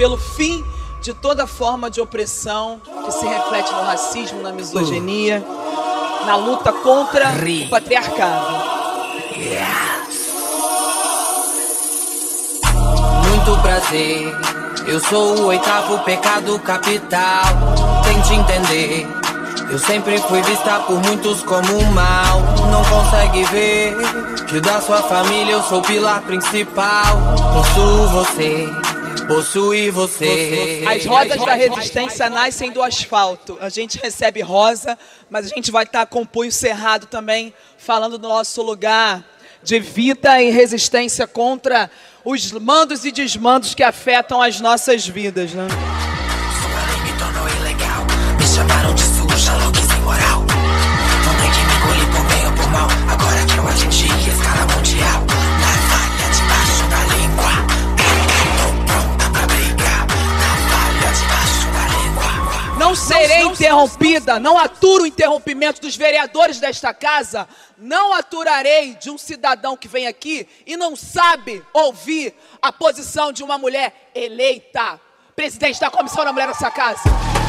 pelo fim de toda forma de opressão que se reflete no racismo, na misoginia, na luta contra o patriarcado. Muito prazer, eu sou o oitavo pecado capital. Tente entender. Eu sempre fui vista por muitos como mal. Não consegue ver que da sua família eu sou o pilar principal. Possuo você, possui você. As rosas da resistência nascem do asfalto. A gente recebe rosa, mas a gente vai estar com o punho cerrado também, falando do nosso lugar de vida e resistência contra os mandos e desmandos que afetam as nossas vidas, né? Língua. Não serei interrompida, não aturo o interrompimento dos vereadores desta casa, não aturarei de um cidadão que vem aqui e não sabe ouvir a posição de uma mulher eleita, presidente da Comissão da Mulher dessa casa.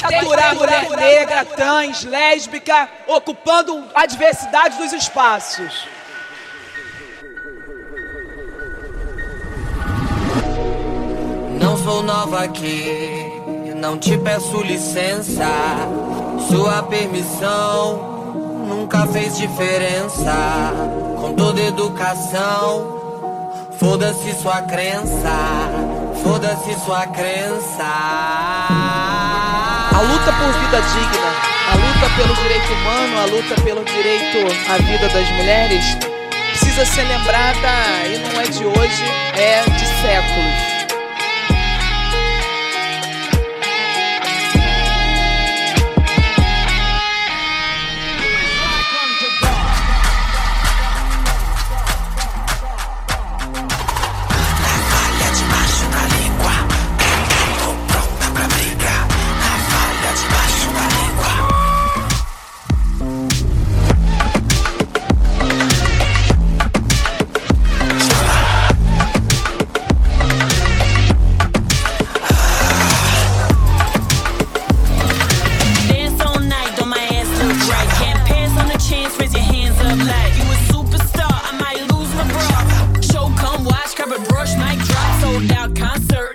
Vai mulher negra, trans, lésbica, ocupando a diversidade dos espaços. Não sou nova aqui, não te peço licença. Sua permissão nunca fez diferença. Com toda educação, foda-se sua crença, foda-se sua crença. A luta por vida digna, a luta pelo direito humano, a luta pelo direito à vida das mulheres precisa ser lembrada e não é de hoje, é de séculos.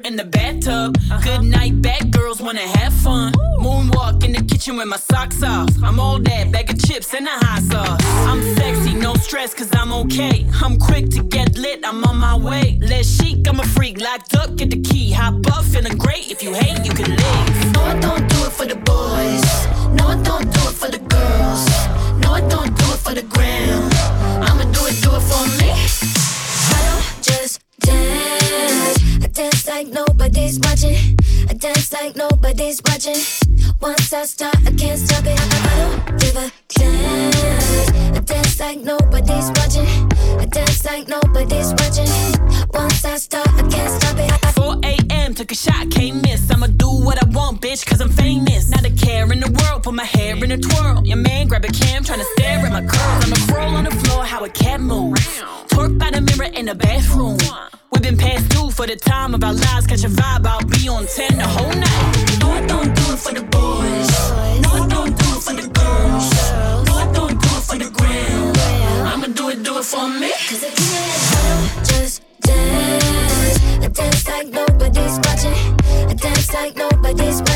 In the bathtub. Good night, bad girls wanna have fun. Moonwalk in the kitchen with my socks off. I'm all that, bag of chips and a hot sauce. I'm sexy, no stress, cause I'm okay. I'm quick to get lit, I'm on my way. Less chic, I'm a freak, locked up, get the key. Hop up, feeling great. If you hate, you can leave. No, I don't do it for the boys. No, I don't do it for the girls. No, I don't do it for the gram. I'ma do it, do it for me. I don't just dance. I dance like nobody's watching. I dance like nobody's watching. Once I start, I can't stop it. I don't give a dance. I dance like nobody's watching. I dance like nobody's watching. Once I start, I can't stop it. 4 a.m. Took a shot, can't miss. I'ma do what I want, bitch, cause I'm famous. Not a care in the world, put my hair in a twirl. Your man grab a cam, tryna stare at my curls. I'ma crawl on the floor, how a cat moves. Twerk by the mirror in the bathroom. We've been past due for the time of our lives. Catch a vibe, I'll be on 10 the whole night. No, I don't do it for the boys. No, I don't do it for the girls. No, I don't do it for the gram. I'ma do it, do it for me. Cause I can't just dance. I dance like nobody's watching. I dance like nobody's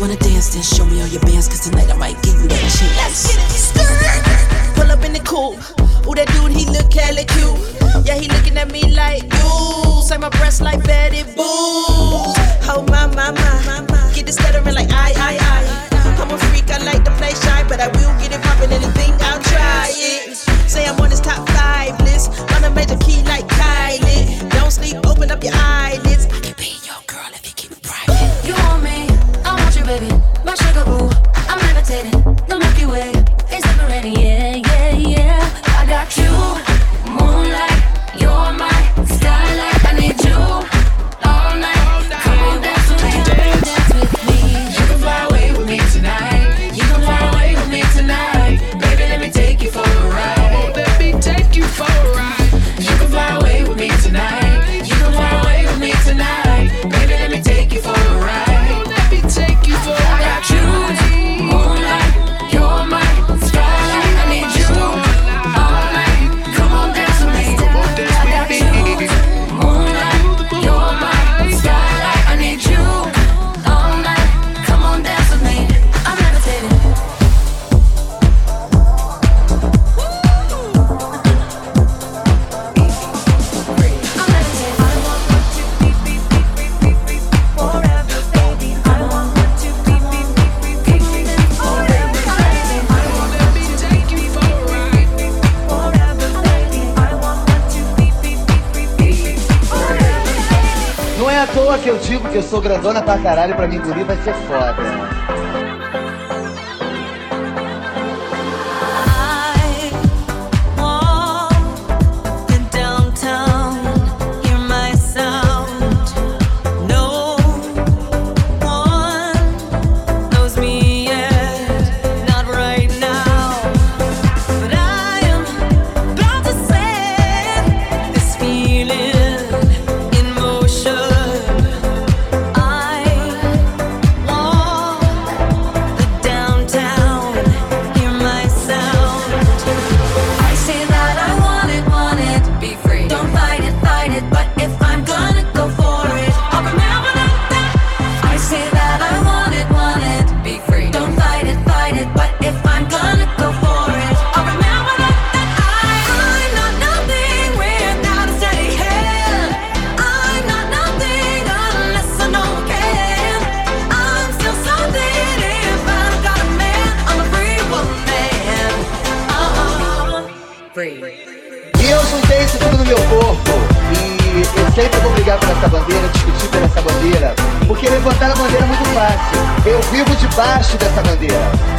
wanna dance, then show me all your bands, cause tonight I might give you that chance. Let's get it stirred. Pull up in the coupe. Ooh, that dude, he look hella cute. Yeah, he looking at me like, ooh, say my breasts like Betty Boo. Oh, my, my, my. Get the stuttering like, I, I, I. I'm a freak, I like to play shy, but I will get it poppin', anything, I'll try it. Say I'm on his top five list, on a major key like Kylie. Don't sleep, open up your eyes. sou grandona pra caralho, pra mim guri vai ser foda. Eu vivo debaixo dessa bandeira.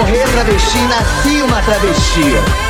morrer travesti, nasci uma travesti.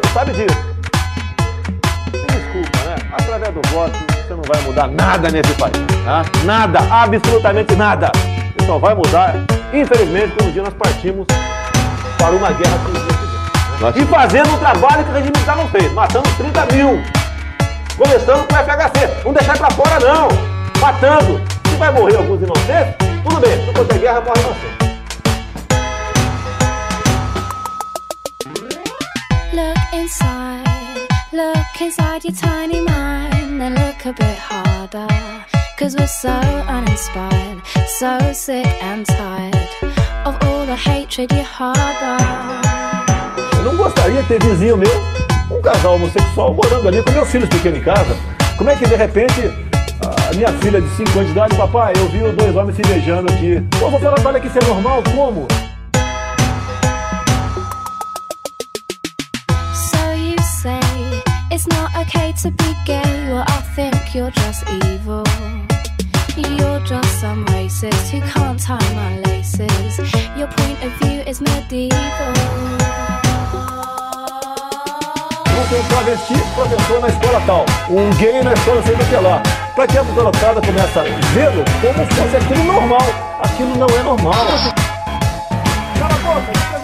tu sabe disso. Me desculpa, né? Através do voto você não vai mudar nada nesse país. Tá? Nada, absolutamente nada. Isso só vai mudar, infelizmente, quando um dia nós partimos para uma guerra com os E fazendo um trabalho que o regime militar não fez, matando 30 mil. Começando com o FHC, não deixar para fora não. Matando. Se vai morrer alguns inocentes, tudo bem, se não for guerra, morre inocente. inside. Look inside your tiny mind, look a bit harder. Cause we're so uninspired, so sick and tired of all the hatred you harbor. Eu não gostaria de ter vizinho meu, um casal homossexual, morando ali com meus filhos pequenos em casa. Como é que de repente a minha filha de 5 anos de idade, papai, eu vi os dois homens se beijando aqui. Pô, você falar, olha que isso é normal, como? to be gay, well, I think you're just evil. You're just some racist who can't tie my laces. Your point of view is medieval. um travesti professor na escola tal, um gay na escola sei do lá. Para que a garotada começa a vê-lo como se fosse aquilo normal. Aquilo não é normal. Cala a boca!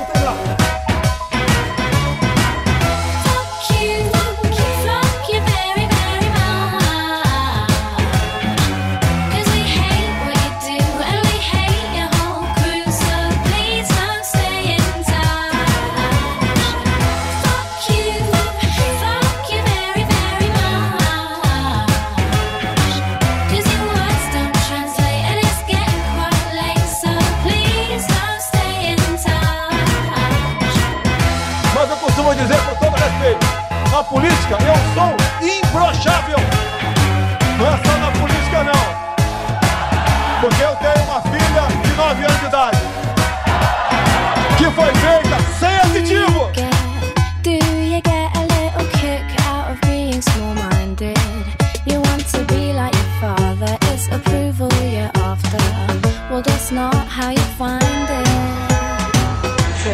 política, eu sou imbrochável. Não é só na política, não. Porque eu tenho uma filha de 9 anos de idade que foi feita sem aditivo.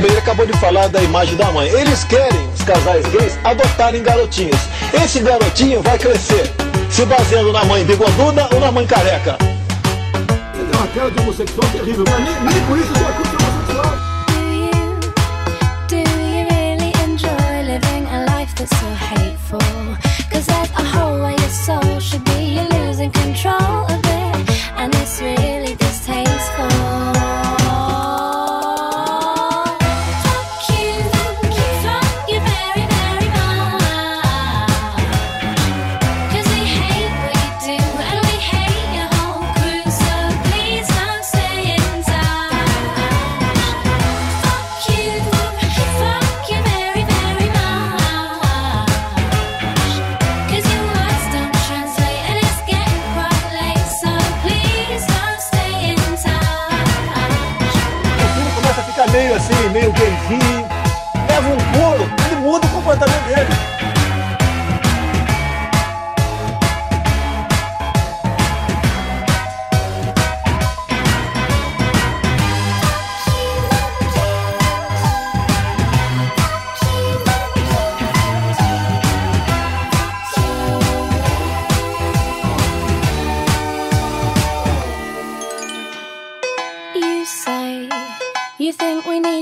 Bem, ele acabou de falar da imagem da mãe. Eles querem casais gays, adotarem garotinhos. Esse garotinho vai crescer se baseando na mãe bigoduda ou na mãe careca. Ele é uma tela de homossexual terrível, mas nem, nem por isso eu acuso homossexual. Do you really enjoy living a life that's so hateful?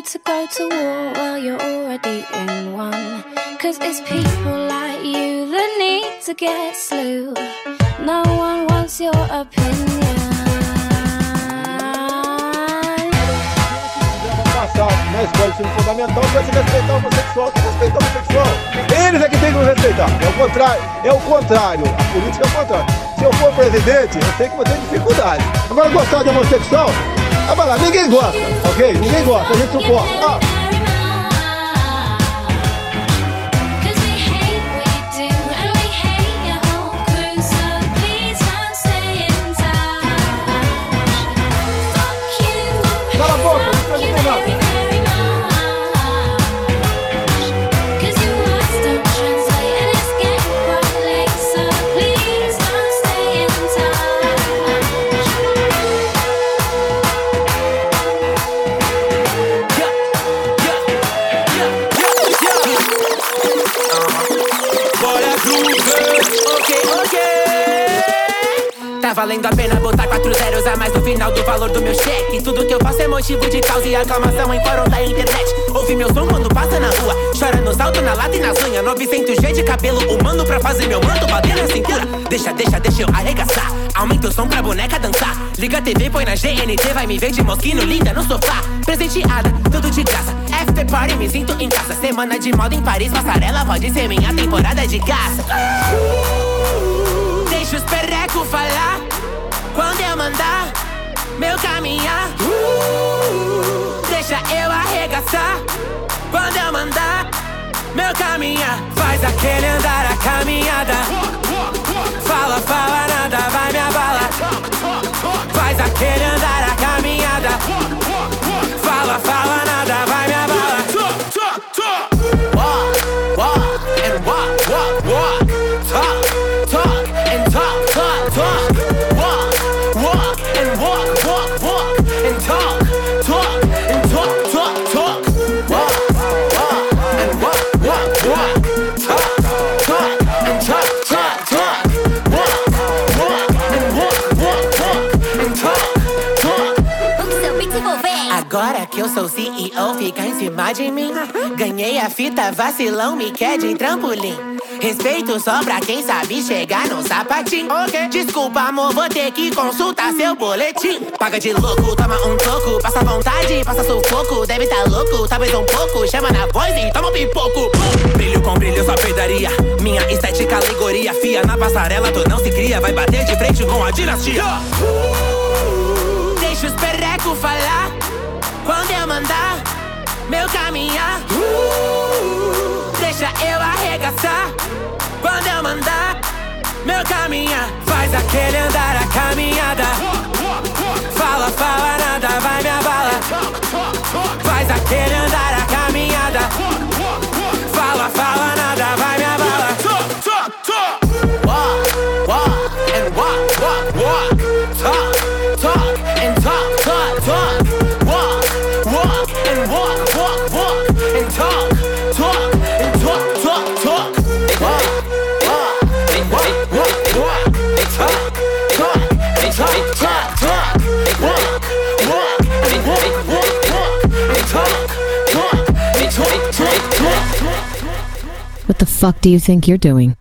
To go to war, well, you're already in one. Cause it's people like you that need to get slew. No one wants your opinion. Na escola ensino fundamental vai se respeitar o homossexual, que respeitar o homossexual. Eles é que tem que nos respeitar. É o contrário. É o contrário. A política é o contrário. Se eu for presidente, eu sei que vou ter dificuldade. Agora gostar de homossexual, lá, ninguém gosta, ok? Ninguém gosta, a gente suporta. Ah, valendo a pena botar quatro zeros a mais no final do valor do meu cheque. Tudo que eu faço é motivo de causa e aclamação em fórum da internet. Ouve meu som quando passa na rua, chora no salto, na lata e nas unhas. 900G de cabelo humano pra fazer meu manto bater na cintura. Deixa, deixa, deixa eu arregaçar. Aumenta o som pra boneca dançar. Liga a TV, põe na GNT, vai me ver de mosquino linda no sofá. Presenteada, tudo de graça. After party, me sinto em casa. Semana de moda em Paris, passarela pode ser minha temporada de caça. Deixa os perreco falar quando eu mandar meu caminhar. Deixa eu arregaçar quando eu mandar meu caminhar. Faz aquele andar a caminhada. Fala, fala nada, vai me abala. Faz aquele andar a caminhada. CEO, fica em cima de mim. Ganhei a fita, vacilão, me quer de trampolim. Respeito só pra quem sabe chegar no sapatinho. Desculpa, amor, vou ter que consultar seu boletim. Paga de louco, toma um toco. Passa vontade, passa sufoco. Deve tá louco, talvez um pouco. Chama na voz e toma um pipoco. Brilho com brilho, só pedaria. Minha estética, alegoria. Fia na passarela, tu não se cria. Vai bater de frente com a dinastia. Deixa os perreco falar quando eu mandar meu caminhar. Deixa eu arregaçar quando eu mandar meu caminhar. Faz aquele andar a caminhada. Fala, fala nada, vai me abala. Faz aquele andar a What the fuck do you think you're doing?